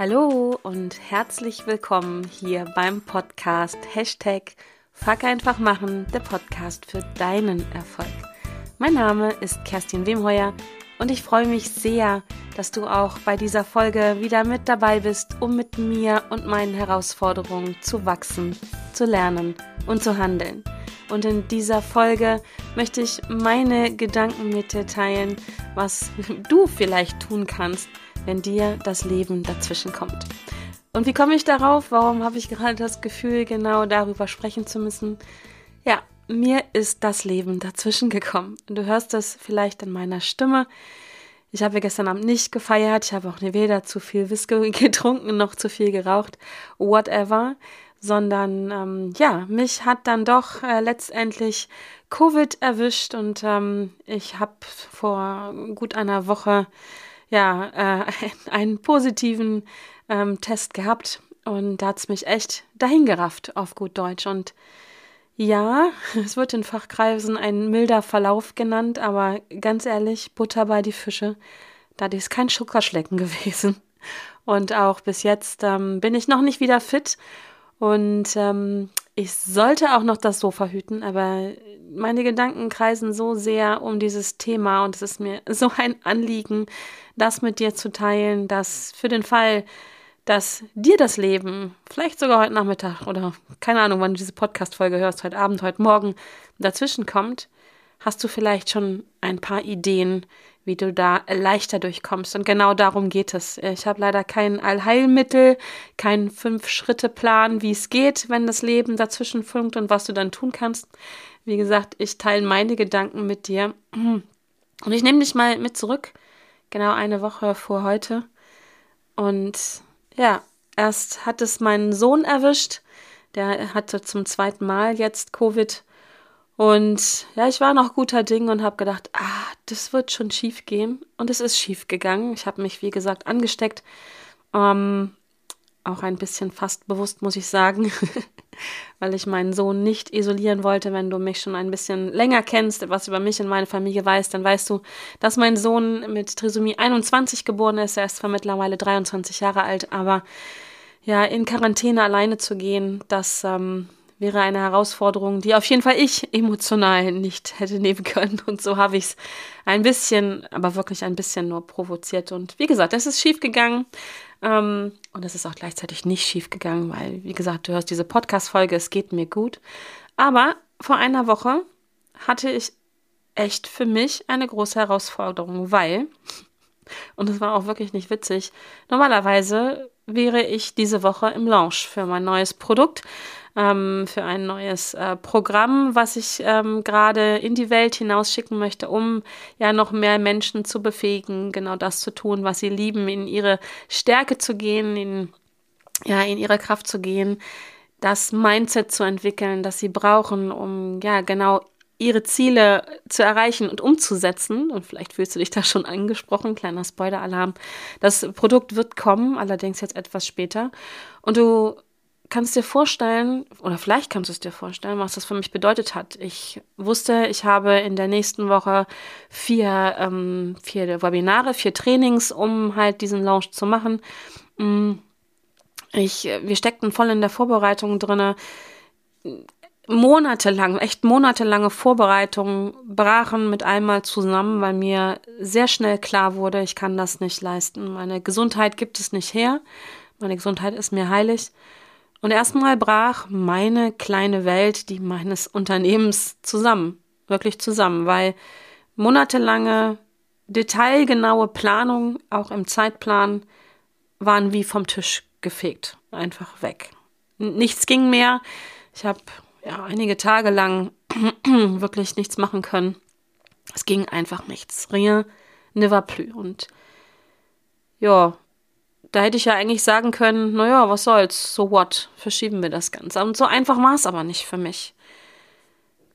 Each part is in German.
Hallo und herzlich willkommen hier beim Podcast Hashtag Fuck einfach machen, der Podcast für deinen Erfolg. Mein Name ist Kerstin Wemheuer und ich freue mich sehr, dass du auch bei dieser Folge wieder mit dabei bist, um mit mir und meinen Herausforderungen zu wachsen, zu lernen und zu handeln. Und in dieser Folge möchte ich meine Gedanken mit dir teilen, was du vielleicht tun kannst, wenn dir das Leben dazwischen kommt. Und wie komme ich darauf? Warum habe ich gerade das Gefühl, genau darüber sprechen zu müssen? Ja, mir ist das Leben dazwischen gekommen. Du hörst es vielleicht in meiner Stimme. Ich habe gestern Abend nicht gefeiert. Ich habe auch weder zu viel Whisky getrunken noch zu viel geraucht. Whatever. Sondern ähm, ja, mich hat dann doch äh, letztendlich Covid erwischt und ähm, ich habe vor gut einer Woche ja, äh, einen positiven ähm, Test gehabt und da hat es mich echt dahingerafft auf gut Deutsch. Und ja, es wird in Fachkreisen ein milder Verlauf genannt, aber ganz ehrlich, Butter bei die Fische, da ist kein Zuckerschlecken gewesen. Und auch bis jetzt ähm, bin ich noch nicht wieder fit und ähm, ich sollte auch noch das Sofa hüten, aber meine Gedanken kreisen so sehr um dieses Thema und es ist mir so ein Anliegen, das mit dir zu teilen, dass für den Fall, dass dir das Leben, vielleicht sogar heute Nachmittag oder keine Ahnung, wann du diese Podcast-Folge hörst, heute Abend, heute Morgen dazwischen kommt, hast du vielleicht schon ein paar Ideen, wie du da leichter durchkommst. Und genau darum geht es. Ich habe leider kein Allheilmittel, keinen Fünf-Schritte-Plan, wie es geht, wenn das Leben dazwischen funkt und was du dann tun kannst. Wie gesagt, ich teile meine Gedanken mit dir. Und ich nehme dich mal mit zurück, genau eine Woche vor heute. Und ja, erst hat es meinen Sohn erwischt. Der hatte zum zweiten Mal jetzt Covid. Und ja, ich war noch guter Ding und habe gedacht, ah, das wird schon schief gehen. Und es ist schief gegangen. Ich habe mich, wie gesagt, angesteckt. Ähm, auch ein bisschen fast bewusst, muss ich sagen, weil ich meinen Sohn nicht isolieren wollte. Wenn du mich schon ein bisschen länger kennst, was über mich und meine Familie weißt, dann weißt du, dass mein Sohn mit Trisomie 21 geboren ist. Er ist zwar mittlerweile 23 Jahre alt, aber ja, in Quarantäne alleine zu gehen, das ähm, wäre eine Herausforderung, die auf jeden Fall ich emotional nicht hätte nehmen können. Und so habe ich es ein bisschen, aber wirklich ein bisschen nur provoziert. Und wie gesagt, es ist schief gegangen. Ähm, und es ist auch gleichzeitig nicht schief gegangen, weil, wie gesagt, du hörst diese Podcast-Folge, es geht mir gut. Aber vor einer Woche hatte ich echt für mich eine große Herausforderung, weil, und es war auch wirklich nicht witzig, normalerweise wäre ich diese Woche im Launch für mein neues Produkt ähm, für ein neues äh, Programm, was ich ähm, gerade in die Welt hinausschicken möchte, um ja noch mehr Menschen zu befähigen, genau das zu tun, was sie lieben, in ihre Stärke zu gehen, in, ja, in ihre Kraft zu gehen, das Mindset zu entwickeln, das sie brauchen, um ja genau ihre Ziele zu erreichen und umzusetzen. Und vielleicht fühlst du dich da schon angesprochen, kleiner Spoiler-Alarm. Das Produkt wird kommen, allerdings jetzt etwas später. Und du kannst dir vorstellen, oder vielleicht kannst du es dir vorstellen, was das für mich bedeutet hat. Ich wusste, ich habe in der nächsten Woche vier, ähm, vier Webinare, vier Trainings, um halt diesen Launch zu machen. Mm, ich, wir steckten voll in der Vorbereitung drinne. Monatelang, echt monatelange Vorbereitungen brachen mit einmal zusammen, weil mir sehr schnell klar wurde, ich kann das nicht leisten. Meine Gesundheit gibt es nicht her. Meine Gesundheit ist mir heilig. Und erstmal brach meine kleine Welt, die meines Unternehmens zusammen, wirklich zusammen, weil monatelange detailgenaue Planung, auch im Zeitplan, waren wie vom Tisch gefegt, einfach weg. Nichts ging mehr. Ich habe ja einige Tage lang wirklich nichts machen können. Es ging einfach nichts. Rien ne va plus. Und ja, da hätte ich ja eigentlich sagen können, naja, was soll's, so what, verschieben wir das Ganze. Und so einfach war es aber nicht für mich.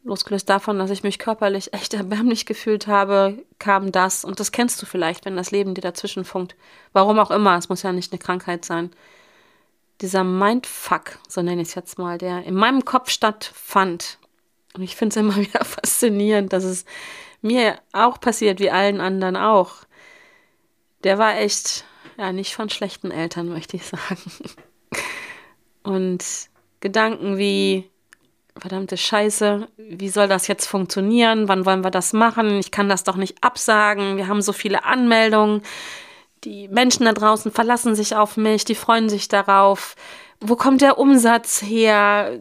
Losgelöst davon, dass ich mich körperlich echt erbärmlich gefühlt habe, kam das, und das kennst du vielleicht, wenn das Leben dir dazwischen funkt. Warum auch immer, es muss ja nicht eine Krankheit sein. Dieser Mindfuck, so nenne ich es jetzt mal, der in meinem Kopf stattfand. Und ich finde es immer wieder faszinierend, dass es mir auch passiert, wie allen anderen auch. Der war echt ja, nicht von schlechten Eltern, möchte ich sagen. Und Gedanken wie, verdammte Scheiße, wie soll das jetzt funktionieren? Wann wollen wir das machen? Ich kann das doch nicht absagen. Wir haben so viele Anmeldungen. Die Menschen da draußen verlassen sich auf mich, die freuen sich darauf. Wo kommt der Umsatz her?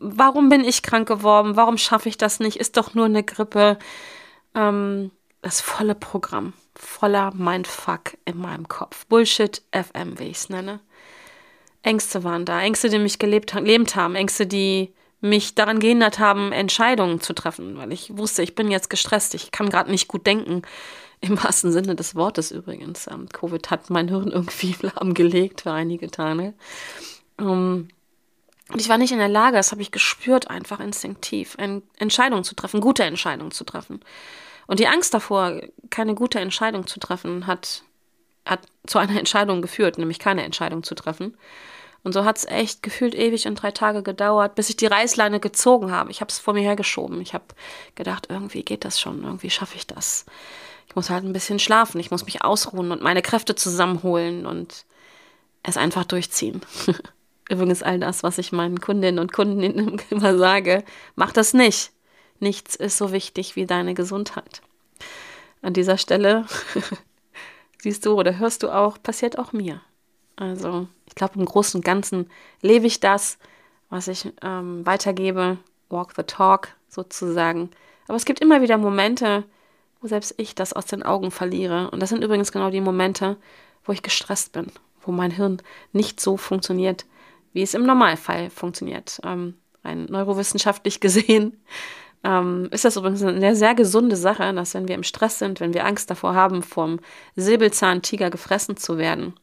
Warum bin ich krank geworden? Warum schaffe ich das nicht? Ist doch nur eine Grippe. Ähm, das volle Programm, voller Mindfuck in meinem Kopf. Bullshit FM, wie ich es nenne. Ängste waren da, Ängste, die mich gelebt, gelebt haben, Ängste, die mich daran gehindert haben, Entscheidungen zu treffen, weil ich wusste, ich bin jetzt gestresst, ich kann gerade nicht gut denken. Im wahrsten Sinne des Wortes übrigens. Ähm, Covid hat mein Hirn irgendwie lahmgelegt für einige Tage. Ähm, und ich war nicht in der Lage, das habe ich gespürt, einfach instinktiv, Entscheidungen zu treffen, gute Entscheidungen zu treffen. Und die Angst davor, keine gute Entscheidung zu treffen, hat, hat zu einer Entscheidung geführt, nämlich keine Entscheidung zu treffen. Und so hat es echt gefühlt ewig und drei Tage gedauert, bis ich die Reißleine gezogen habe. Ich habe es vor mir hergeschoben. Ich habe gedacht, irgendwie geht das schon, irgendwie schaffe ich das. Ich muss halt ein bisschen schlafen, ich muss mich ausruhen und meine Kräfte zusammenholen und es einfach durchziehen. Übrigens all das, was ich meinen Kundinnen und Kunden immer sage, mach das nicht. Nichts ist so wichtig wie deine Gesundheit. An dieser Stelle siehst du oder hörst du auch, passiert auch mir. Also ich glaube, im Großen und Ganzen lebe ich das, was ich ähm, weitergebe, walk the talk sozusagen. Aber es gibt immer wieder Momente, wo selbst ich das aus den Augen verliere. Und das sind übrigens genau die Momente, wo ich gestresst bin, wo mein Hirn nicht so funktioniert, wie es im Normalfall funktioniert. Ähm, rein neurowissenschaftlich gesehen ähm, ist das übrigens eine sehr gesunde Sache, dass wenn wir im Stress sind, wenn wir Angst davor haben, vom Säbelzahntiger gefressen zu werden,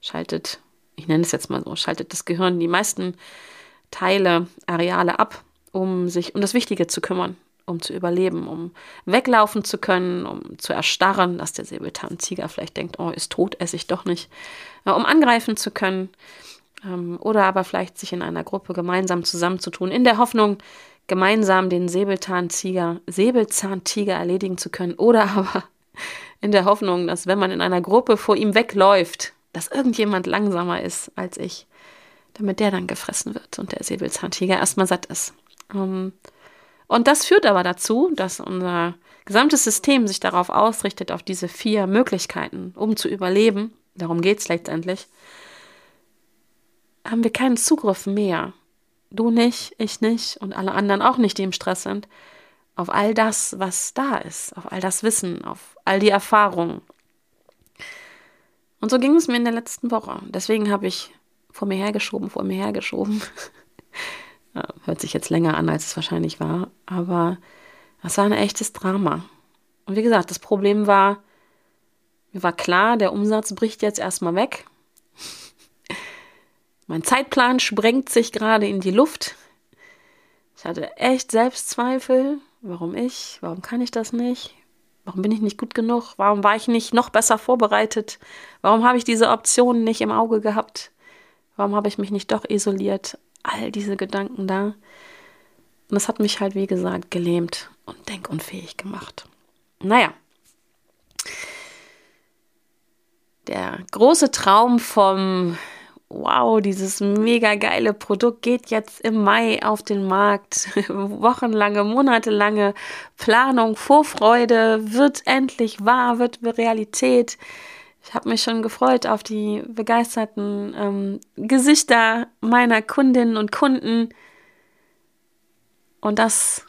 schaltet, ich nenne es jetzt mal so, schaltet das Gehirn die meisten Teile, Areale ab, um sich um das Wichtige zu kümmern, um zu überleben, um weglaufen zu können, um zu erstarren, dass der Säbelzahntiger vielleicht denkt, oh, ist tot, esse ich doch nicht, um angreifen zu können ähm, oder aber vielleicht sich in einer Gruppe gemeinsam zusammenzutun, in der Hoffnung, gemeinsam den Säbelzahntiger, Säbelzahntiger erledigen zu können oder aber in der Hoffnung, dass wenn man in einer Gruppe vor ihm wegläuft, dass irgendjemand langsamer ist als ich, damit der dann gefressen wird und der Säbelzahntiger erstmal satt ist. Um, und das führt aber dazu, dass unser gesamtes System sich darauf ausrichtet, auf diese vier Möglichkeiten, um zu überleben. Darum geht es letztendlich. Haben wir keinen Zugriff mehr du nicht, ich nicht und alle anderen auch nicht, die im Stress sind, auf all das, was da ist, auf all das Wissen, auf all die Erfahrungen. Und so ging es mir in der letzten Woche. Deswegen habe ich vor mir hergeschoben, vor mir hergeschoben. hört sich jetzt länger an, als es wahrscheinlich war, aber es war ein echtes Drama. Und wie gesagt, das Problem war, mir war klar, der Umsatz bricht jetzt erstmal weg. Mein Zeitplan sprengt sich gerade in die Luft. Ich hatte echt Selbstzweifel. Warum ich? Warum kann ich das nicht? Warum bin ich nicht gut genug? Warum war ich nicht noch besser vorbereitet? Warum habe ich diese Optionen nicht im Auge gehabt? Warum habe ich mich nicht doch isoliert? All diese Gedanken da. Und das hat mich halt, wie gesagt, gelähmt und denkunfähig gemacht. Naja. Der große Traum vom wow, dieses mega geile Produkt geht jetzt im Mai auf den Markt. Wochenlange, monatelange Planung, Vorfreude wird endlich wahr, wird Realität. Ich habe mich schon gefreut auf die begeisterten ähm, Gesichter meiner Kundinnen und Kunden. Und das,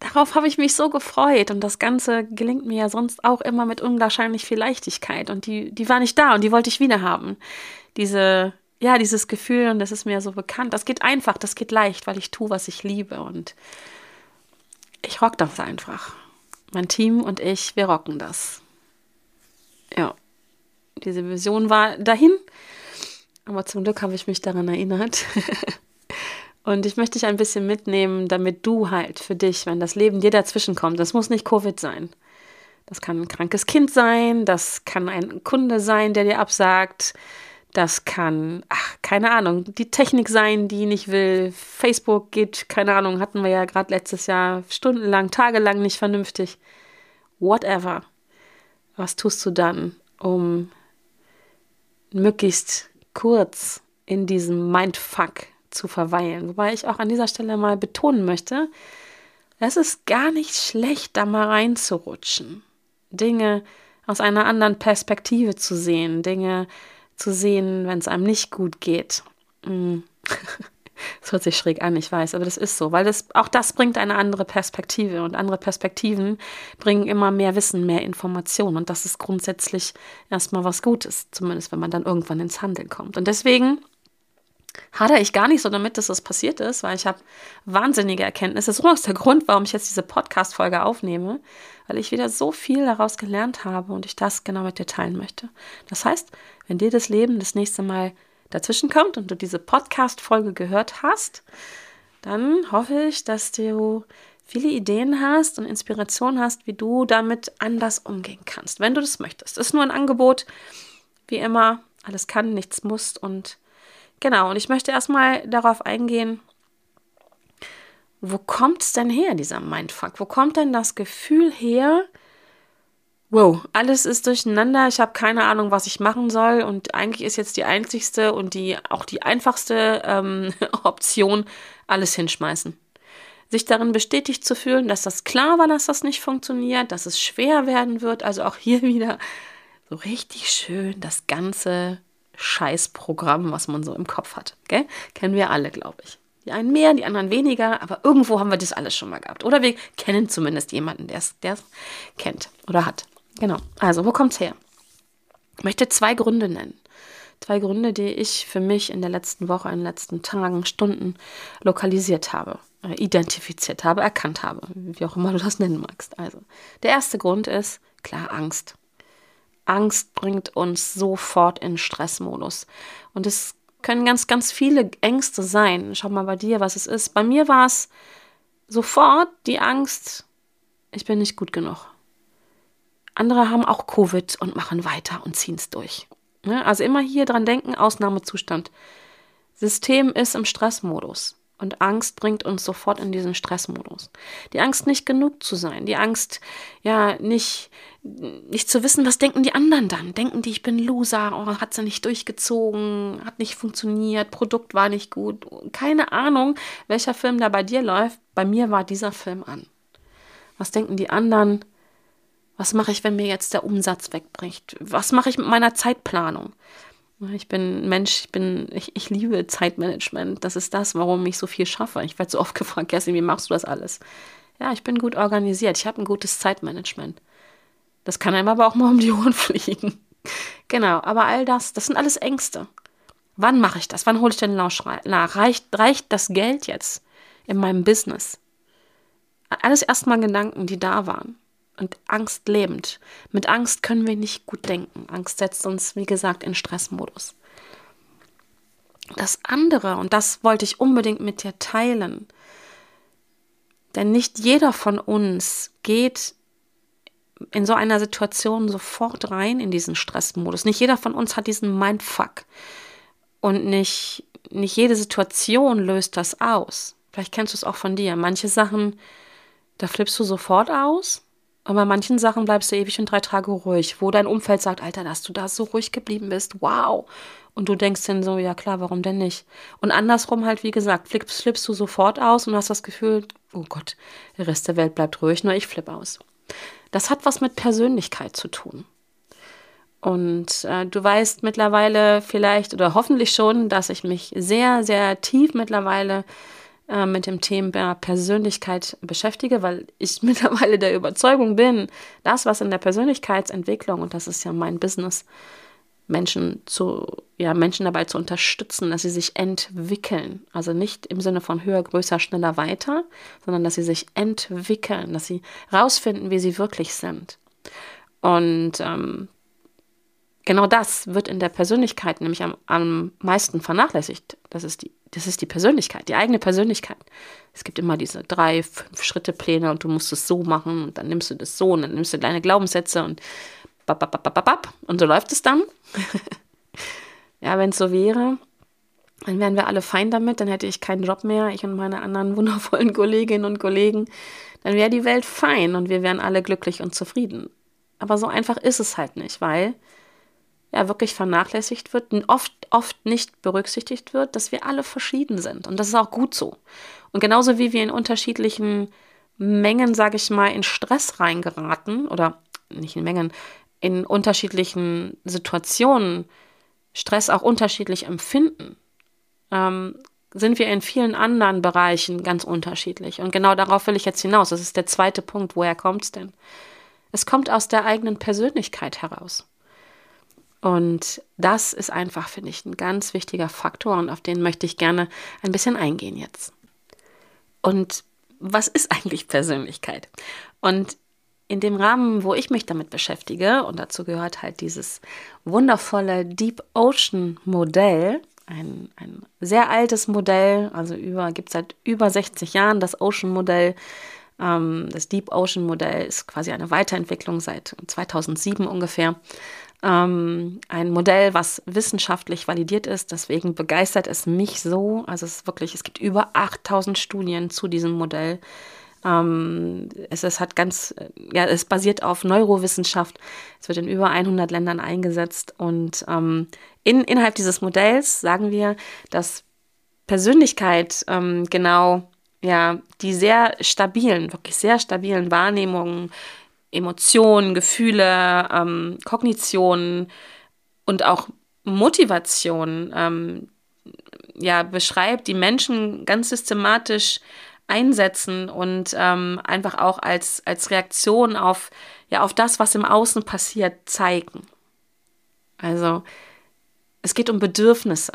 darauf habe ich mich so gefreut. Und das Ganze gelingt mir ja sonst auch immer mit unwahrscheinlich viel Leichtigkeit. Und die, die war nicht da und die wollte ich wieder haben diese, ja, dieses Gefühl, und das ist mir so bekannt, das geht einfach, das geht leicht, weil ich tue, was ich liebe und ich rock das einfach. Mein Team und ich, wir rocken das. Ja, diese Vision war dahin, aber zum Glück habe ich mich daran erinnert. und ich möchte dich ein bisschen mitnehmen, damit du halt für dich, wenn das Leben dir dazwischen kommt, das muss nicht Covid sein. Das kann ein krankes Kind sein, das kann ein Kunde sein, der dir absagt, das kann, ach, keine Ahnung, die Technik sein, die nicht will. Facebook geht, keine Ahnung, hatten wir ja gerade letztes Jahr stundenlang, tagelang nicht vernünftig. Whatever. Was tust du dann, um möglichst kurz in diesem Mindfuck zu verweilen. Wobei ich auch an dieser Stelle mal betonen möchte, es ist gar nicht schlecht, da mal reinzurutschen. Dinge aus einer anderen Perspektive zu sehen, Dinge zu sehen, wenn es einem nicht gut geht. Das hört sich schräg an, ich weiß, aber das ist so, weil das, auch das bringt eine andere Perspektive und andere Perspektiven bringen immer mehr Wissen, mehr Informationen und das ist grundsätzlich erstmal was Gutes, zumindest wenn man dann irgendwann ins Handeln kommt. Und deswegen hadere ich gar nicht so damit, dass das passiert ist, weil ich habe wahnsinnige Erkenntnisse. Das ist übrigens der Grund, warum ich jetzt diese Podcast-Folge aufnehme, weil ich wieder so viel daraus gelernt habe und ich das genau mit dir teilen möchte. Das heißt, wenn dir das Leben das nächste Mal dazwischen kommt und du diese Podcast-Folge gehört hast, dann hoffe ich, dass du viele Ideen hast und Inspiration hast, wie du damit anders umgehen kannst, wenn du das möchtest. Ist nur ein Angebot, wie immer, alles kann, nichts muss und Genau, und ich möchte erstmal darauf eingehen, wo kommt es denn her, dieser Mindfuck? Wo kommt denn das Gefühl her, wow, alles ist durcheinander, ich habe keine Ahnung, was ich machen soll und eigentlich ist jetzt die einzigste und die auch die einfachste ähm, Option, alles hinschmeißen. Sich darin bestätigt zu fühlen, dass das klar war, dass das nicht funktioniert, dass es schwer werden wird, also auch hier wieder so richtig schön das Ganze Scheißprogramm, was man so im Kopf hat. Gell? Kennen wir alle, glaube ich. Die einen mehr, die anderen weniger, aber irgendwo haben wir das alles schon mal gehabt. Oder wir kennen zumindest jemanden, der es kennt oder hat. Genau. Also, wo kommt es her? Ich möchte zwei Gründe nennen. Zwei Gründe, die ich für mich in der letzten Woche, in den letzten Tagen, Stunden lokalisiert habe, äh, identifiziert habe, erkannt habe, wie auch immer du das nennen magst. Also, der erste Grund ist klar Angst. Angst bringt uns sofort in Stressmodus. Und es können ganz, ganz viele Ängste sein. Schau mal bei dir, was es ist. Bei mir war es sofort die Angst, ich bin nicht gut genug. Andere haben auch Covid und machen weiter und ziehen es durch. Ne? Also immer hier dran denken, Ausnahmezustand. System ist im Stressmodus. Und Angst bringt uns sofort in diesen Stressmodus. Die Angst, nicht genug zu sein. Die Angst, ja, nicht, nicht zu wissen, was denken die anderen dann. Denken die, ich bin Loser, oh, hat sie nicht durchgezogen, hat nicht funktioniert, Produkt war nicht gut. Keine Ahnung, welcher Film da bei dir läuft. Bei mir war dieser Film an. Was denken die anderen? Was mache ich, wenn mir jetzt der Umsatz wegbricht? Was mache ich mit meiner Zeitplanung? Ich bin Mensch, ich bin, ich, ich liebe Zeitmanagement. Das ist das, warum ich so viel schaffe. Ich werde so oft gefragt, Kerstin, wie machst du das alles? Ja, ich bin gut organisiert. Ich habe ein gutes Zeitmanagement. Das kann einem aber auch mal um die Ohren fliegen. genau, aber all das, das sind alles Ängste. Wann mache ich das? Wann hole ich den Lausch nach? Reicht, reicht das Geld jetzt in meinem Business? Alles erstmal Gedanken, die da waren und Angst lebend. Mit Angst können wir nicht gut denken. Angst setzt uns, wie gesagt, in Stressmodus. Das andere, und das wollte ich unbedingt mit dir teilen, denn nicht jeder von uns geht in so einer Situation sofort rein in diesen Stressmodus. Nicht jeder von uns hat diesen Mindfuck. Und nicht, nicht jede Situation löst das aus. Vielleicht kennst du es auch von dir. Manche Sachen, da flippst du sofort aus und bei manchen Sachen bleibst du ewig und drei Tage ruhig, wo dein Umfeld sagt, Alter, dass du da so ruhig geblieben bist, wow. Und du denkst dann so, ja klar, warum denn nicht? Und andersrum halt, wie gesagt, flippst, flippst du sofort aus und hast das Gefühl, oh Gott, der Rest der Welt bleibt ruhig, nur ich flippe aus. Das hat was mit Persönlichkeit zu tun. Und äh, du weißt mittlerweile vielleicht oder hoffentlich schon, dass ich mich sehr, sehr tief mittlerweile äh, mit dem Thema Persönlichkeit beschäftige, weil ich mittlerweile der Überzeugung bin, das, was in der Persönlichkeitsentwicklung, und das ist ja mein Business, Menschen zu, ja, Menschen dabei zu unterstützen, dass sie sich entwickeln. Also nicht im Sinne von höher, größer, schneller, weiter, sondern dass sie sich entwickeln, dass sie rausfinden, wie sie wirklich sind. Und ähm, genau das wird in der Persönlichkeit nämlich am, am meisten vernachlässigt. Das ist, die, das ist die Persönlichkeit, die eigene Persönlichkeit. Es gibt immer diese drei, fünf Schritte Pläne und du musst es so machen und dann nimmst du das so und dann nimmst du deine Glaubenssätze und bap, bap, bap, bap, bap, und so läuft es dann. ja, wenn es so wäre, dann wären wir alle fein damit, dann hätte ich keinen Job mehr, ich und meine anderen wundervollen Kolleginnen und Kollegen. Dann wäre die Welt fein und wir wären alle glücklich und zufrieden. Aber so einfach ist es halt nicht, weil ja wirklich vernachlässigt wird oft, oft nicht berücksichtigt wird, dass wir alle verschieden sind. Und das ist auch gut so. Und genauso wie wir in unterschiedlichen Mengen, sage ich mal, in Stress reingeraten oder nicht in Mengen, in unterschiedlichen Situationen Stress auch unterschiedlich empfinden, ähm, sind wir in vielen anderen Bereichen ganz unterschiedlich. Und genau darauf will ich jetzt hinaus. Das ist der zweite Punkt. Woher kommt es denn? Es kommt aus der eigenen Persönlichkeit heraus. Und das ist einfach, finde ich, ein ganz wichtiger Faktor und auf den möchte ich gerne ein bisschen eingehen jetzt. Und was ist eigentlich Persönlichkeit? Und in dem Rahmen, wo ich mich damit beschäftige, und dazu gehört halt dieses wundervolle Deep Ocean Modell, ein, ein sehr altes Modell, also gibt es seit über 60 Jahren das Ocean Modell. Ähm, das Deep Ocean Modell ist quasi eine Weiterentwicklung seit 2007 ungefähr. Ähm, ein Modell, was wissenschaftlich validiert ist. Deswegen begeistert es mich so. Also es ist wirklich, es gibt über 8000 Studien zu diesem Modell. Ähm, es, es hat ganz, ja, es basiert auf Neurowissenschaft. Es wird in über 100 Ländern eingesetzt und ähm, in, innerhalb dieses Modells sagen wir, dass Persönlichkeit ähm, genau ja die sehr stabilen, wirklich sehr stabilen Wahrnehmungen, Emotionen, Gefühle, ähm, Kognitionen und auch Motivation ähm, ja beschreibt, die Menschen ganz systematisch einsetzen und ähm, einfach auch als, als Reaktion auf, ja, auf das, was im Außen passiert, zeigen. Also es geht um Bedürfnisse.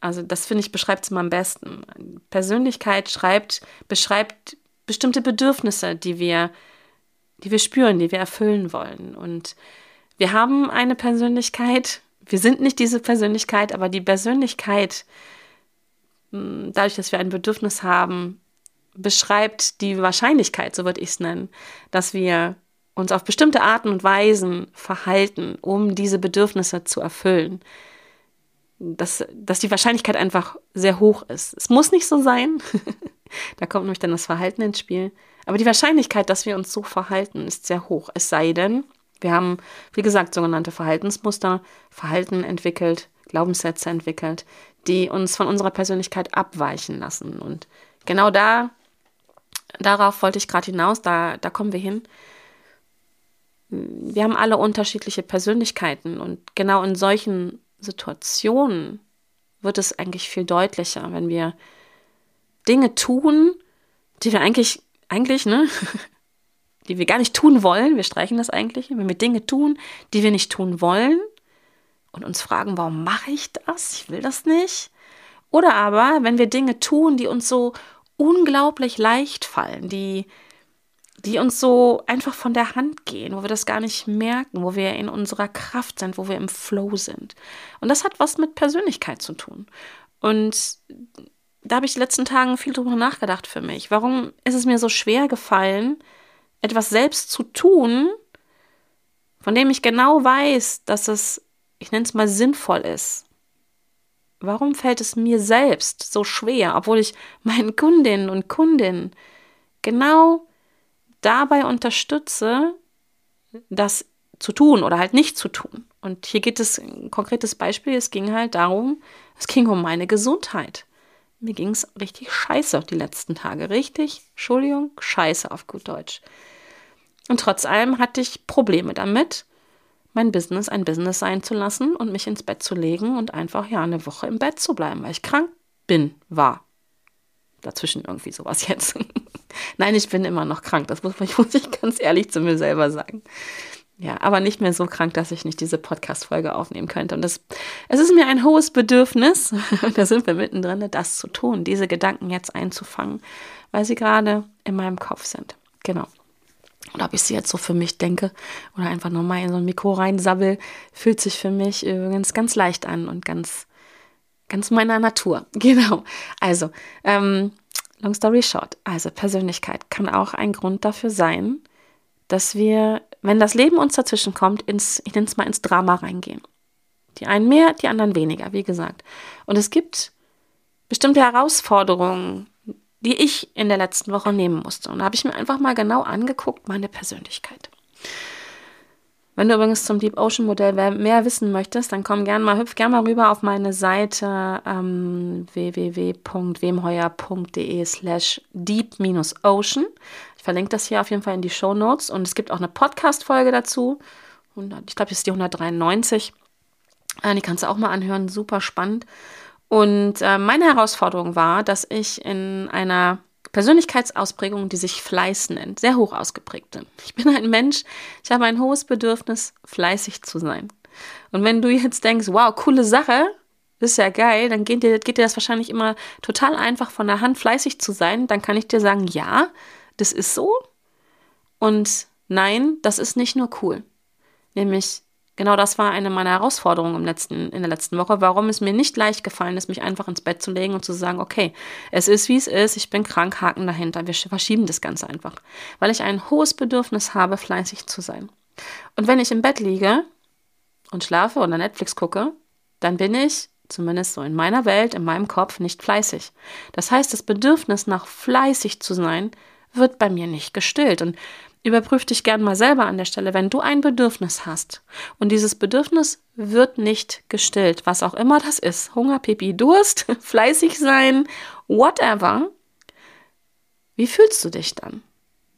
Also das finde ich beschreibt es am besten. Persönlichkeit schreibt, beschreibt bestimmte Bedürfnisse, die wir, die wir spüren, die wir erfüllen wollen. Und wir haben eine Persönlichkeit. Wir sind nicht diese Persönlichkeit, aber die Persönlichkeit, hm, dadurch, dass wir ein Bedürfnis haben, beschreibt die Wahrscheinlichkeit, so würde ich es nennen, dass wir uns auf bestimmte Arten und Weisen verhalten, um diese Bedürfnisse zu erfüllen. Dass, dass die Wahrscheinlichkeit einfach sehr hoch ist. Es muss nicht so sein. da kommt nämlich dann das Verhalten ins Spiel. Aber die Wahrscheinlichkeit, dass wir uns so verhalten, ist sehr hoch. Es sei denn, wir haben, wie gesagt, sogenannte Verhaltensmuster, Verhalten entwickelt, Glaubenssätze entwickelt, die uns von unserer Persönlichkeit abweichen lassen. Und genau da darauf wollte ich gerade hinaus, da, da kommen wir hin. Wir haben alle unterschiedliche Persönlichkeiten und genau in solchen Situationen wird es eigentlich viel deutlicher, wenn wir Dinge tun, die wir eigentlich, eigentlich, ne, die wir gar nicht tun wollen, wir streichen das eigentlich, wenn wir Dinge tun, die wir nicht tun wollen und uns fragen, warum mache ich das? Ich will das nicht. Oder aber, wenn wir Dinge tun, die uns so unglaublich leicht fallen, die, die uns so einfach von der Hand gehen, wo wir das gar nicht merken, wo wir in unserer Kraft sind, wo wir im Flow sind. Und das hat was mit Persönlichkeit zu tun. Und da habe ich in den letzten Tagen viel drüber nachgedacht für mich. Warum ist es mir so schwer gefallen, etwas selbst zu tun, von dem ich genau weiß, dass es, ich nenne es mal, sinnvoll ist, Warum fällt es mir selbst so schwer, obwohl ich meinen Kundinnen und Kundinnen genau dabei unterstütze, das zu tun oder halt nicht zu tun. Und hier geht es ein konkretes Beispiel, es ging halt darum, es ging um meine Gesundheit. Mir ging es richtig scheiße die letzten Tage. Richtig, Entschuldigung, scheiße auf gut Deutsch. Und trotz allem hatte ich Probleme damit, mein Business ein Business sein zu lassen und mich ins Bett zu legen und einfach ja eine Woche im Bett zu bleiben, weil ich krank bin, war. Dazwischen irgendwie sowas jetzt. Nein, ich bin immer noch krank. Das muss, muss ich ganz ehrlich zu mir selber sagen. Ja, aber nicht mehr so krank, dass ich nicht diese Podcast-Folge aufnehmen könnte. Und das, es ist mir ein hohes Bedürfnis, da sind wir mittendrin, das zu tun, diese Gedanken jetzt einzufangen, weil sie gerade in meinem Kopf sind. Genau. Und ob ich sie jetzt so für mich denke oder einfach nochmal in so ein Mikro reinsabbel, fühlt sich für mich übrigens ganz leicht an und ganz, ganz meiner Natur. Genau. Also, ähm, long story short. Also, Persönlichkeit kann auch ein Grund dafür sein, dass wir, wenn das Leben uns dazwischen kommt, ins, ich nenne es mal ins Drama reingehen. Die einen mehr, die anderen weniger, wie gesagt. Und es gibt bestimmte Herausforderungen, die ich in der letzten Woche nehmen musste. Und da habe ich mir einfach mal genau angeguckt, meine Persönlichkeit. Wenn du übrigens zum Deep Ocean Modell mehr wissen möchtest, dann komm gerne mal, hüpf gerne mal rüber auf meine Seite ähm, www.wemheuer.de slash deep-ocean. Verlinke das hier auf jeden Fall in die Show Notes und es gibt auch eine Podcast-Folge dazu. Ich glaube, das ist die 193. Äh, die kannst du auch mal anhören, super spannend. Und äh, meine Herausforderung war, dass ich in einer Persönlichkeitsausprägung, die sich Fleiß nennt, sehr hoch ausgeprägte. Ich bin ein Mensch, ich habe ein hohes Bedürfnis, fleißig zu sein. Und wenn du jetzt denkst, wow, coole Sache, ist ja geil, dann geht dir, geht dir das wahrscheinlich immer total einfach von der Hand, fleißig zu sein. Dann kann ich dir sagen, ja, das ist so. Und nein, das ist nicht nur cool. Nämlich Genau das war eine meiner Herausforderungen im letzten, in der letzten Woche, warum es mir nicht leicht gefallen ist, mich einfach ins Bett zu legen und zu sagen, okay, es ist wie es ist, ich bin krank, Haken dahinter, wir verschieben das Ganze einfach, weil ich ein hohes Bedürfnis habe, fleißig zu sein. Und wenn ich im Bett liege und schlafe oder Netflix gucke, dann bin ich, zumindest so in meiner Welt, in meinem Kopf, nicht fleißig. Das heißt, das Bedürfnis nach fleißig zu sein, wird bei mir nicht gestillt. Und Überprüf dich gern mal selber an der Stelle, wenn du ein Bedürfnis hast und dieses Bedürfnis wird nicht gestillt, was auch immer das ist. Hunger, Pipi, Durst, fleißig sein, whatever. Wie fühlst du dich dann?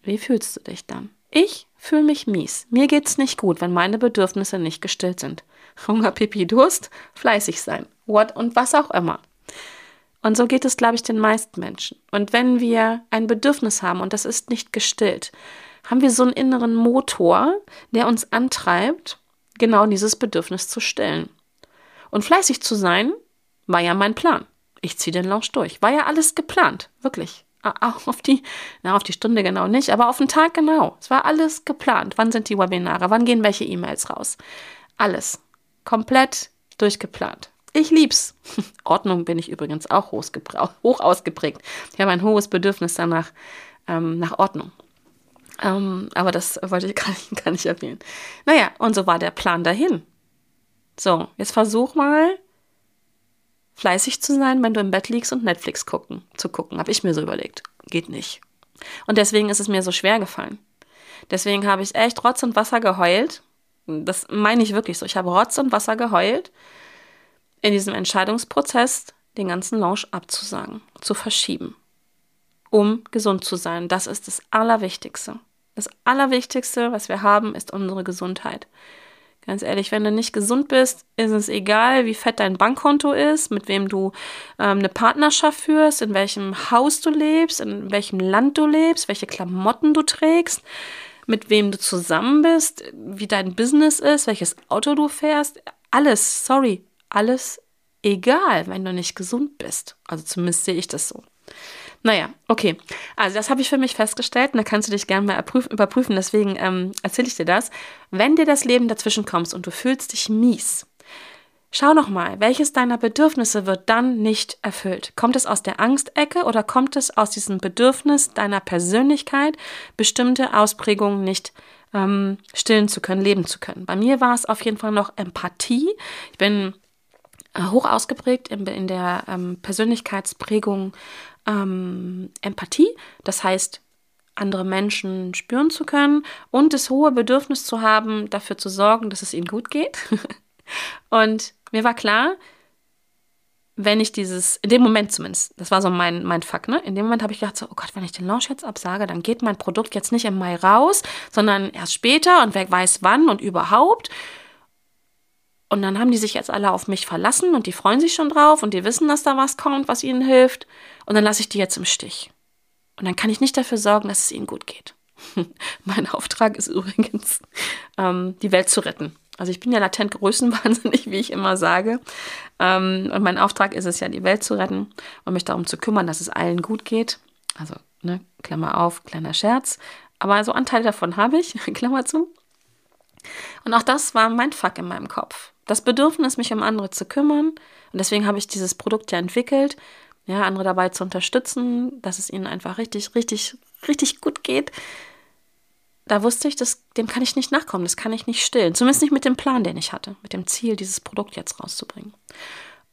Wie fühlst du dich dann? Ich fühle mich mies. Mir geht's nicht gut, wenn meine Bedürfnisse nicht gestillt sind. Hunger, Pipi, Durst, fleißig sein. What und was auch immer. Und so geht es, glaube ich, den meisten Menschen. Und wenn wir ein Bedürfnis haben und das ist nicht gestillt, haben wir so einen inneren Motor, der uns antreibt, genau dieses Bedürfnis zu stillen. Und fleißig zu sein, war ja mein Plan. Ich ziehe den Launch durch. War ja alles geplant, wirklich. Auch auf die, na, auf die Stunde genau nicht, aber auf den Tag genau. Es war alles geplant. Wann sind die Webinare? Wann gehen welche E-Mails raus? Alles. Komplett durchgeplant. Ich lieb's. Ordnung bin ich übrigens auch hoch ausgeprägt. Ich habe ein hohes Bedürfnis danach, ähm, nach Ordnung. Ähm, aber das wollte ich gar nicht, gar nicht erwähnen. Naja, und so war der Plan dahin. So, jetzt versuch mal fleißig zu sein, wenn du im Bett liegst und Netflix gucken, zu gucken. Habe ich mir so überlegt. Geht nicht. Und deswegen ist es mir so schwer gefallen. Deswegen habe ich echt Rotz und Wasser geheult. Das meine ich wirklich so. Ich habe Rotz und Wasser geheult in diesem Entscheidungsprozess, den ganzen Launch abzusagen, zu verschieben, um gesund zu sein. Das ist das Allerwichtigste. Das Allerwichtigste, was wir haben, ist unsere Gesundheit. Ganz ehrlich, wenn du nicht gesund bist, ist es egal, wie fett dein Bankkonto ist, mit wem du ähm, eine Partnerschaft führst, in welchem Haus du lebst, in welchem Land du lebst, welche Klamotten du trägst, mit wem du zusammen bist, wie dein Business ist, welches Auto du fährst. Alles, sorry, alles egal, wenn du nicht gesund bist. Also zumindest sehe ich das so. Naja, okay. Also das habe ich für mich festgestellt und da kannst du dich gerne mal überprüfen. Deswegen ähm, erzähle ich dir das. Wenn dir das Leben dazwischen kommst und du fühlst dich mies, schau noch mal, welches deiner Bedürfnisse wird dann nicht erfüllt? Kommt es aus der Angstecke oder kommt es aus diesem Bedürfnis deiner Persönlichkeit, bestimmte Ausprägungen nicht ähm, stillen zu können, leben zu können? Bei mir war es auf jeden Fall noch Empathie. Ich bin hoch ausgeprägt in, in der ähm, Persönlichkeitsprägung ähm, Empathie, das heißt, andere Menschen spüren zu können und das hohe Bedürfnis zu haben, dafür zu sorgen, dass es ihnen gut geht. und mir war klar, wenn ich dieses, in dem Moment zumindest, das war so mein, mein Fuck, ne? In dem Moment habe ich gedacht, so, oh Gott, wenn ich den Launch jetzt absage, dann geht mein Produkt jetzt nicht im Mai raus, sondern erst später und wer weiß wann und überhaupt. Und dann haben die sich jetzt alle auf mich verlassen und die freuen sich schon drauf und die wissen, dass da was kommt, was ihnen hilft. Und dann lasse ich die jetzt im Stich. Und dann kann ich nicht dafür sorgen, dass es ihnen gut geht. mein Auftrag ist übrigens, ähm, die Welt zu retten. Also ich bin ja latent größenwahnsinnig, wie ich immer sage. Ähm, und mein Auftrag ist es ja, die Welt zu retten und mich darum zu kümmern, dass es allen gut geht. Also, ne, Klammer auf, kleiner Scherz. Aber so Anteil davon habe ich, Klammer zu. Und auch das war mein Fuck in meinem Kopf das Bedürfnis, mich um andere zu kümmern. Und deswegen habe ich dieses Produkt ja entwickelt, ja, andere dabei zu unterstützen, dass es ihnen einfach richtig, richtig, richtig gut geht. Da wusste ich, das, dem kann ich nicht nachkommen, das kann ich nicht stillen. Zumindest nicht mit dem Plan, den ich hatte, mit dem Ziel, dieses Produkt jetzt rauszubringen.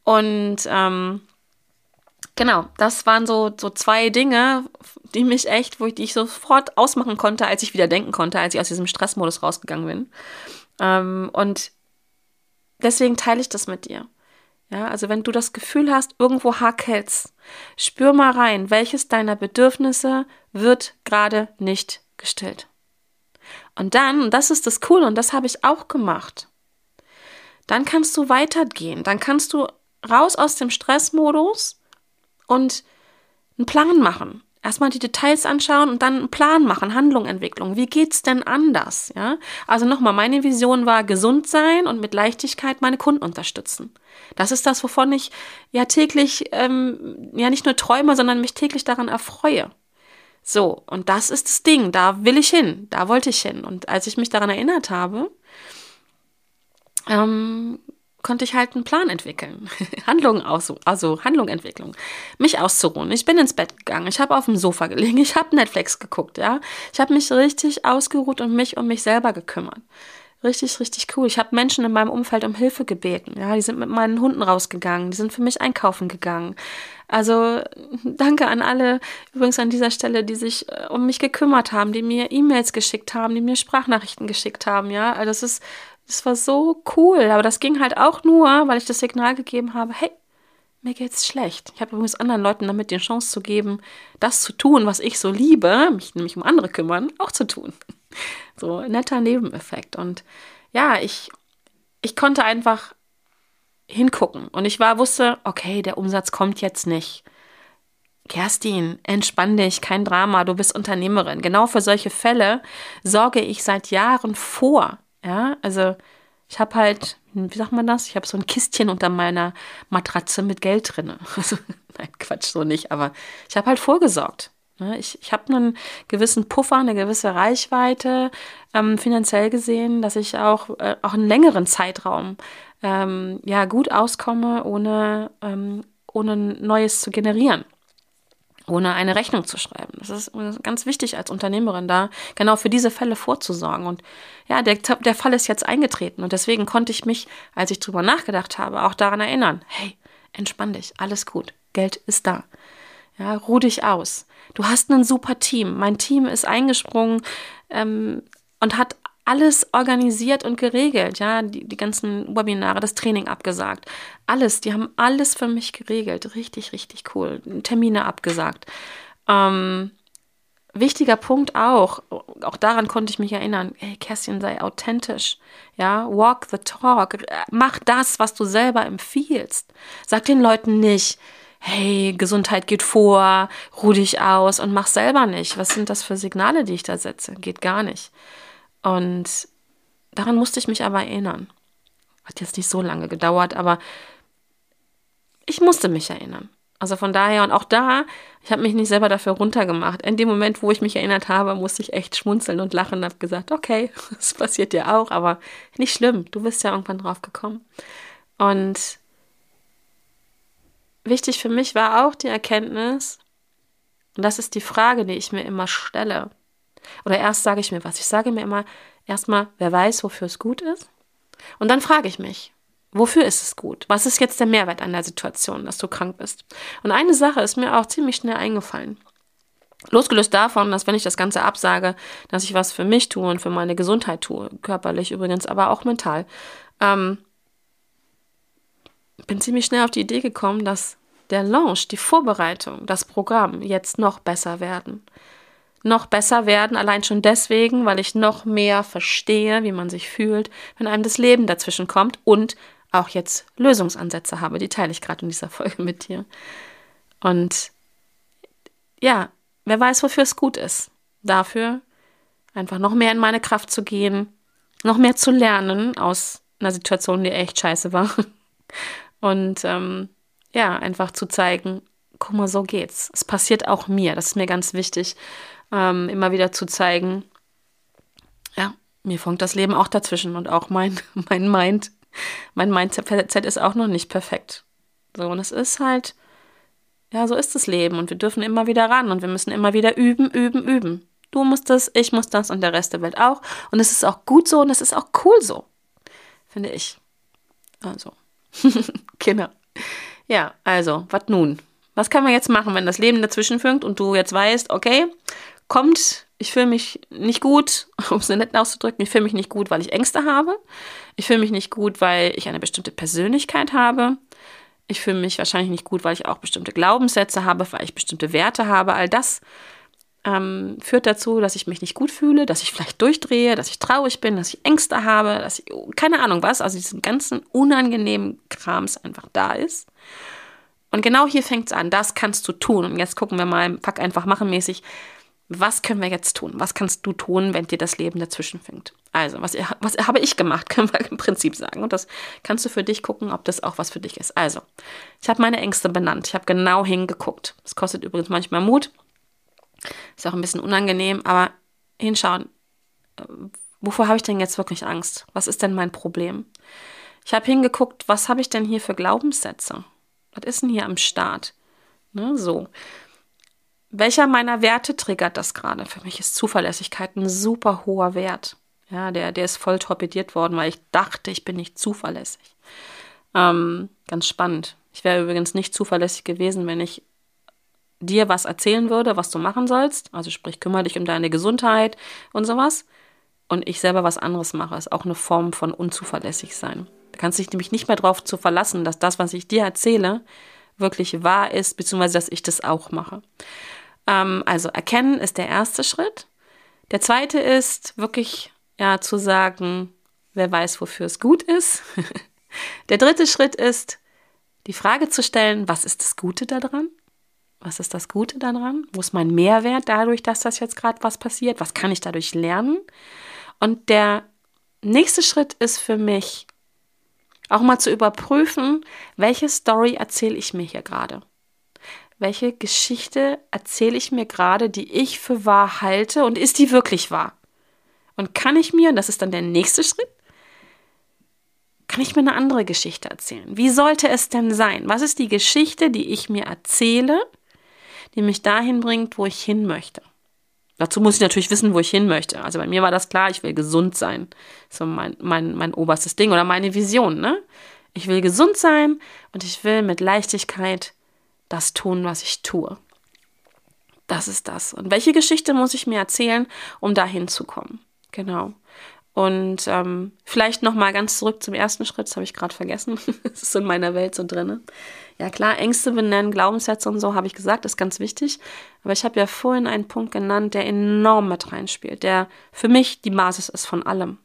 Und ähm, genau, das waren so, so zwei Dinge, die mich echt, wo ich, die ich sofort ausmachen konnte, als ich wieder denken konnte, als ich aus diesem Stressmodus rausgegangen bin. Ähm, und deswegen teile ich das mit dir. Ja, also wenn du das Gefühl hast, irgendwo hakelt's, spür mal rein, welches deiner Bedürfnisse wird gerade nicht gestillt. Und dann, und das ist das Coole, und das habe ich auch gemacht, dann kannst du weitergehen. Dann kannst du raus aus dem Stressmodus und einen Plan machen erstmal die Details anschauen und dann einen Plan machen, Handlung, Entwicklung. Wie geht's denn anders? Ja, also nochmal, meine Vision war gesund sein und mit Leichtigkeit meine Kunden unterstützen. Das ist das, wovon ich ja täglich, ähm, ja nicht nur träume, sondern mich täglich daran erfreue. So, und das ist das Ding, da will ich hin, da wollte ich hin. Und als ich mich daran erinnert habe, ähm, konnte ich halt einen Plan entwickeln. Handlung aus, also Handlung Entwicklung. Mich auszuruhen. Ich bin ins Bett gegangen. Ich habe auf dem Sofa gelegen. Ich habe Netflix geguckt, ja. Ich habe mich richtig ausgeruht und mich um mich selber gekümmert. Richtig, richtig cool. Ich habe Menschen in meinem Umfeld um Hilfe gebeten. Ja, die sind mit meinen Hunden rausgegangen. Die sind für mich einkaufen gegangen. Also danke an alle, übrigens an dieser Stelle, die sich äh, um mich gekümmert haben, die mir E-Mails geschickt haben, die mir Sprachnachrichten geschickt haben. Ja, also das ist das war so cool, aber das ging halt auch nur, weil ich das Signal gegeben habe, hey, mir geht's schlecht. Ich habe übrigens anderen Leuten damit die Chance zu geben, das zu tun, was ich so liebe, mich nämlich um andere kümmern, auch zu tun. So netter Nebeneffekt. Und ja, ich, ich konnte einfach hingucken. Und ich war, wusste, okay, der Umsatz kommt jetzt nicht. Kerstin, entspann dich, kein Drama, du bist Unternehmerin. Genau für solche Fälle sorge ich seit Jahren vor. Ja, also ich habe halt, wie sagt man das? Ich habe so ein Kistchen unter meiner Matratze mit Geld drin. Also, nein, Quatsch, so nicht, aber ich habe halt vorgesorgt. Ne? Ich, ich habe einen gewissen Puffer, eine gewisse Reichweite ähm, finanziell gesehen, dass ich auch, äh, auch einen längeren Zeitraum ähm, ja, gut auskomme, ohne, ähm, ohne Neues zu generieren ohne eine Rechnung zu schreiben. Das ist ganz wichtig als Unternehmerin da, genau für diese Fälle vorzusorgen. Und ja, der, der Fall ist jetzt eingetreten und deswegen konnte ich mich, als ich drüber nachgedacht habe, auch daran erinnern, hey, entspann dich, alles gut, Geld ist da. Ja, ruh dich aus. Du hast ein super Team. Mein Team ist eingesprungen ähm, und hat alles organisiert und geregelt, ja, die, die ganzen Webinare, das Training abgesagt. Alles, die haben alles für mich geregelt. Richtig, richtig cool. Termine abgesagt. Ähm, wichtiger Punkt auch, auch daran konnte ich mich erinnern, hey, Kerstin, sei authentisch. Ja, walk the talk. Mach das, was du selber empfiehlst. Sag den Leuten nicht, hey, Gesundheit geht vor, ruh dich aus und mach selber nicht. Was sind das für Signale, die ich da setze? Geht gar nicht. Und daran musste ich mich aber erinnern. Hat jetzt nicht so lange gedauert, aber ich musste mich erinnern. Also von daher und auch da, ich habe mich nicht selber dafür runtergemacht. In dem Moment, wo ich mich erinnert habe, musste ich echt schmunzeln und lachen und habe gesagt, okay, das passiert dir auch, aber nicht schlimm, du bist ja irgendwann drauf gekommen. Und wichtig für mich war auch die Erkenntnis, und das ist die Frage, die ich mir immer stelle. Oder erst sage ich mir was. Ich sage mir immer erstmal, wer weiß, wofür es gut ist. Und dann frage ich mich, wofür ist es gut? Was ist jetzt der Mehrwert an der Situation, dass du krank bist? Und eine Sache ist mir auch ziemlich schnell eingefallen. Losgelöst davon, dass wenn ich das Ganze absage, dass ich was für mich tue und für meine Gesundheit tue, körperlich übrigens, aber auch mental, ähm, bin ziemlich schnell auf die Idee gekommen, dass der Launch, die Vorbereitung, das Programm jetzt noch besser werden noch besser werden, allein schon deswegen, weil ich noch mehr verstehe, wie man sich fühlt, wenn einem das Leben dazwischen kommt und auch jetzt Lösungsansätze habe. Die teile ich gerade in dieser Folge mit dir. Und ja, wer weiß, wofür es gut ist. Dafür einfach noch mehr in meine Kraft zu gehen, noch mehr zu lernen aus einer Situation, die echt scheiße war. Und ähm, ja, einfach zu zeigen, guck mal, so geht's. Es passiert auch mir. Das ist mir ganz wichtig ähm, immer wieder zu zeigen, ja, mir funkt das Leben auch dazwischen und auch mein, mein Mind, mein Mindset ist auch noch nicht perfekt. So, und es ist halt, ja, so ist das Leben und wir dürfen immer wieder ran und wir müssen immer wieder üben, üben, üben. Du musst das, ich muss das und der Rest der Welt auch. Und es ist auch gut so und es ist auch cool so. Finde ich. Also, genau. Ja, also, was nun? Was kann man jetzt machen, wenn das Leben dazwischen funkt und du jetzt weißt, okay, kommt, ich fühle mich nicht gut, um es nett auszudrücken, ich fühle mich nicht gut, weil ich Ängste habe. Ich fühle mich nicht gut, weil ich eine bestimmte Persönlichkeit habe. Ich fühle mich wahrscheinlich nicht gut, weil ich auch bestimmte Glaubenssätze habe, weil ich bestimmte Werte habe. All das ähm, führt dazu, dass ich mich nicht gut fühle, dass ich vielleicht durchdrehe, dass ich traurig bin, dass ich Ängste habe, dass ich, keine Ahnung was, also diesen ganzen unangenehmen Krams einfach da ist. Und genau hier fängt es an. Das kannst du tun. Und jetzt gucken wir mal, fuck einfach machen mäßig. Was können wir jetzt tun? Was kannst du tun, wenn dir das Leben dazwischen fängt? Also, was, was habe ich gemacht, können wir im Prinzip sagen. Und das kannst du für dich gucken, ob das auch was für dich ist. Also, ich habe meine Ängste benannt. Ich habe genau hingeguckt. Es kostet übrigens manchmal Mut. Ist auch ein bisschen unangenehm, aber hinschauen. Wovor habe ich denn jetzt wirklich Angst? Was ist denn mein Problem? Ich habe hingeguckt, was habe ich denn hier für Glaubenssätze? Was ist denn hier am Start? Ne, so. Welcher meiner Werte triggert das gerade? Für mich ist Zuverlässigkeit ein super hoher Wert. Ja, der, der ist voll torpediert worden, weil ich dachte, ich bin nicht zuverlässig. Ähm, ganz spannend. Ich wäre übrigens nicht zuverlässig gewesen, wenn ich dir was erzählen würde, was du machen sollst, also sprich, kümmere dich um deine Gesundheit und sowas, und ich selber was anderes mache, ist auch eine Form von unzuverlässig sein. Da kannst du dich nämlich nicht mehr darauf zu verlassen, dass das, was ich dir erzähle, wirklich wahr ist, beziehungsweise dass ich das auch mache. Ähm, also erkennen ist der erste Schritt. Der zweite ist wirklich ja zu sagen, wer weiß, wofür es gut ist. der dritte Schritt ist, die Frage zu stellen, was ist das Gute daran? Was ist das Gute daran? Wo ist mein Mehrwert dadurch, dass das jetzt gerade was passiert? Was kann ich dadurch lernen? Und der nächste Schritt ist für mich auch mal zu überprüfen, welche Story erzähle ich mir hier gerade? Welche Geschichte erzähle ich mir gerade, die ich für wahr halte und ist die wirklich wahr? Und kann ich mir, und das ist dann der nächste Schritt, kann ich mir eine andere Geschichte erzählen? Wie sollte es denn sein? Was ist die Geschichte, die ich mir erzähle, die mich dahin bringt, wo ich hin möchte. Dazu muss ich natürlich wissen, wo ich hin möchte. Also bei mir war das klar, ich will gesund sein. So mein, mein, mein oberstes Ding oder meine Vision, ne? Ich will gesund sein und ich will mit Leichtigkeit das tun, was ich tue. Das ist das. Und welche Geschichte muss ich mir erzählen, um dahin zu kommen? Genau. Und ähm, vielleicht noch mal ganz zurück zum ersten Schritt, das habe ich gerade vergessen. das ist in meiner Welt so drin. Ja klar, Ängste benennen, Glaubenssätze und so habe ich gesagt, ist ganz wichtig. Aber ich habe ja vorhin einen Punkt genannt, der enorm mit reinspielt, der für mich die Basis ist von allem.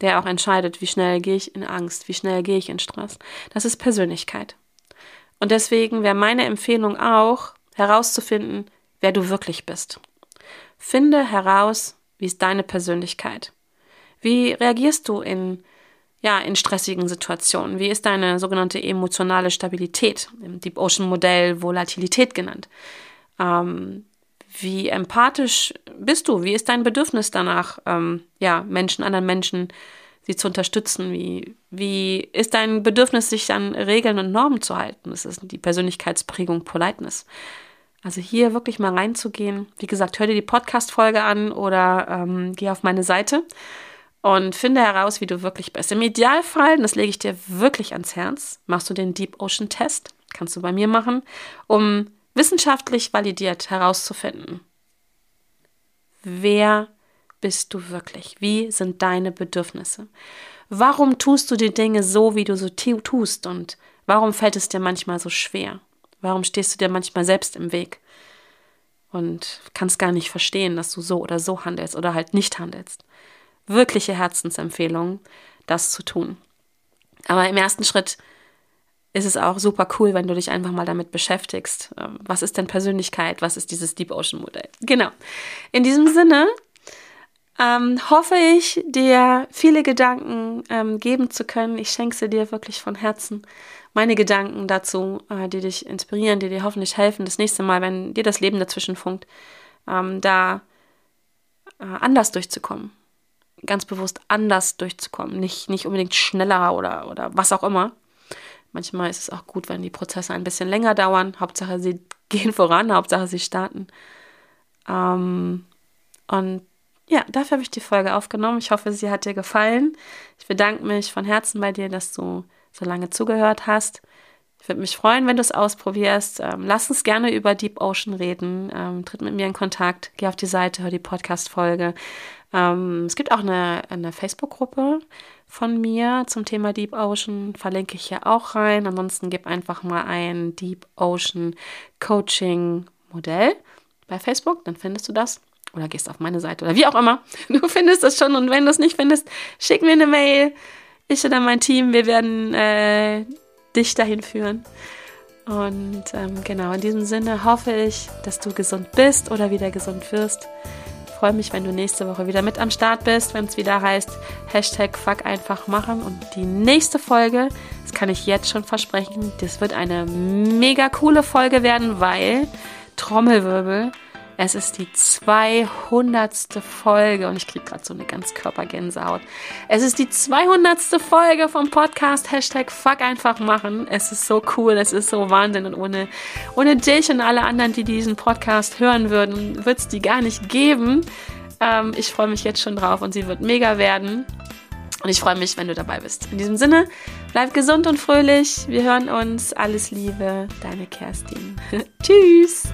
Der auch entscheidet, wie schnell gehe ich in Angst, wie schnell gehe ich in Stress. Das ist Persönlichkeit. Und deswegen wäre meine Empfehlung auch, herauszufinden, wer du wirklich bist. Finde heraus, wie ist deine Persönlichkeit. Wie reagierst du in, ja, in stressigen Situationen? Wie ist deine sogenannte emotionale Stabilität? Im Deep Ocean Modell Volatilität genannt. Ähm, wie empathisch bist du? Wie ist dein Bedürfnis danach, ähm, ja, Menschen, anderen Menschen, sie zu unterstützen? Wie, wie ist dein Bedürfnis, sich an Regeln und Normen zu halten? Das ist die Persönlichkeitsprägung Politeness. Also hier wirklich mal reinzugehen. Wie gesagt, hör dir die Podcast-Folge an oder ähm, geh auf meine Seite und finde heraus, wie du wirklich bist. Im Idealfall, das lege ich dir wirklich ans Herz, machst du den Deep Ocean Test, kannst du bei mir machen, um wissenschaftlich validiert herauszufinden, wer bist du wirklich? Wie sind deine Bedürfnisse? Warum tust du die Dinge so, wie du so tust? Und warum fällt es dir manchmal so schwer? Warum stehst du dir manchmal selbst im Weg? Und kannst gar nicht verstehen, dass du so oder so handelst oder halt nicht handelst wirkliche Herzensempfehlung, das zu tun. Aber im ersten Schritt ist es auch super cool, wenn du dich einfach mal damit beschäftigst. Ähm, was ist denn Persönlichkeit? Was ist dieses Deep Ocean Modell? Genau. In diesem Sinne ähm, hoffe ich, dir viele Gedanken ähm, geben zu können. Ich schenke sie dir wirklich von Herzen. Meine Gedanken dazu, äh, die dich inspirieren, die dir hoffentlich helfen, das nächste Mal, wenn dir das Leben dazwischen funkt, ähm, da äh, anders durchzukommen ganz bewusst anders durchzukommen. Nicht, nicht unbedingt schneller oder, oder was auch immer. Manchmal ist es auch gut, wenn die Prozesse ein bisschen länger dauern. Hauptsache, sie gehen voran, Hauptsache, sie starten. Ähm, und ja, dafür habe ich die Folge aufgenommen. Ich hoffe, sie hat dir gefallen. Ich bedanke mich von Herzen bei dir, dass du so lange zugehört hast. Ich würde mich freuen, wenn du es ausprobierst. Ähm, lass uns gerne über Deep Ocean reden. Ähm, tritt mit mir in Kontakt. Geh auf die Seite, hör die Podcast-Folge. Ähm, es gibt auch eine, eine Facebook-Gruppe von mir zum Thema Deep Ocean. Verlinke ich hier auch rein. Ansonsten gib einfach mal ein Deep Ocean Coaching Modell bei Facebook. Dann findest du das. Oder gehst auf meine Seite oder wie auch immer. Du findest es schon. Und wenn du es nicht findest, schick mir eine Mail. Ich oder mein Team, wir werden äh, dich dahin führen. Und ähm, genau, in diesem Sinne hoffe ich, dass du gesund bist oder wieder gesund wirst. Ich freue mich, wenn du nächste Woche wieder mit am Start bist, wenn es wieder heißt Hashtag Fuck einfach machen. Und die nächste Folge, das kann ich jetzt schon versprechen, das wird eine mega coole Folge werden, weil Trommelwirbel, es ist die 200. Folge und ich kriege gerade so eine ganz Körpergänsehaut. Es ist die 200. Folge vom Podcast Hashtag Fuck einfach machen. Es ist so cool, es ist so Wahnsinn und ohne, ohne dich und alle anderen, die diesen Podcast hören würden, wird es die gar nicht geben. Ähm, ich freue mich jetzt schon drauf und sie wird mega werden. Und ich freue mich, wenn du dabei bist. In diesem Sinne, bleib gesund und fröhlich. Wir hören uns. Alles Liebe, deine Kerstin. Tschüss.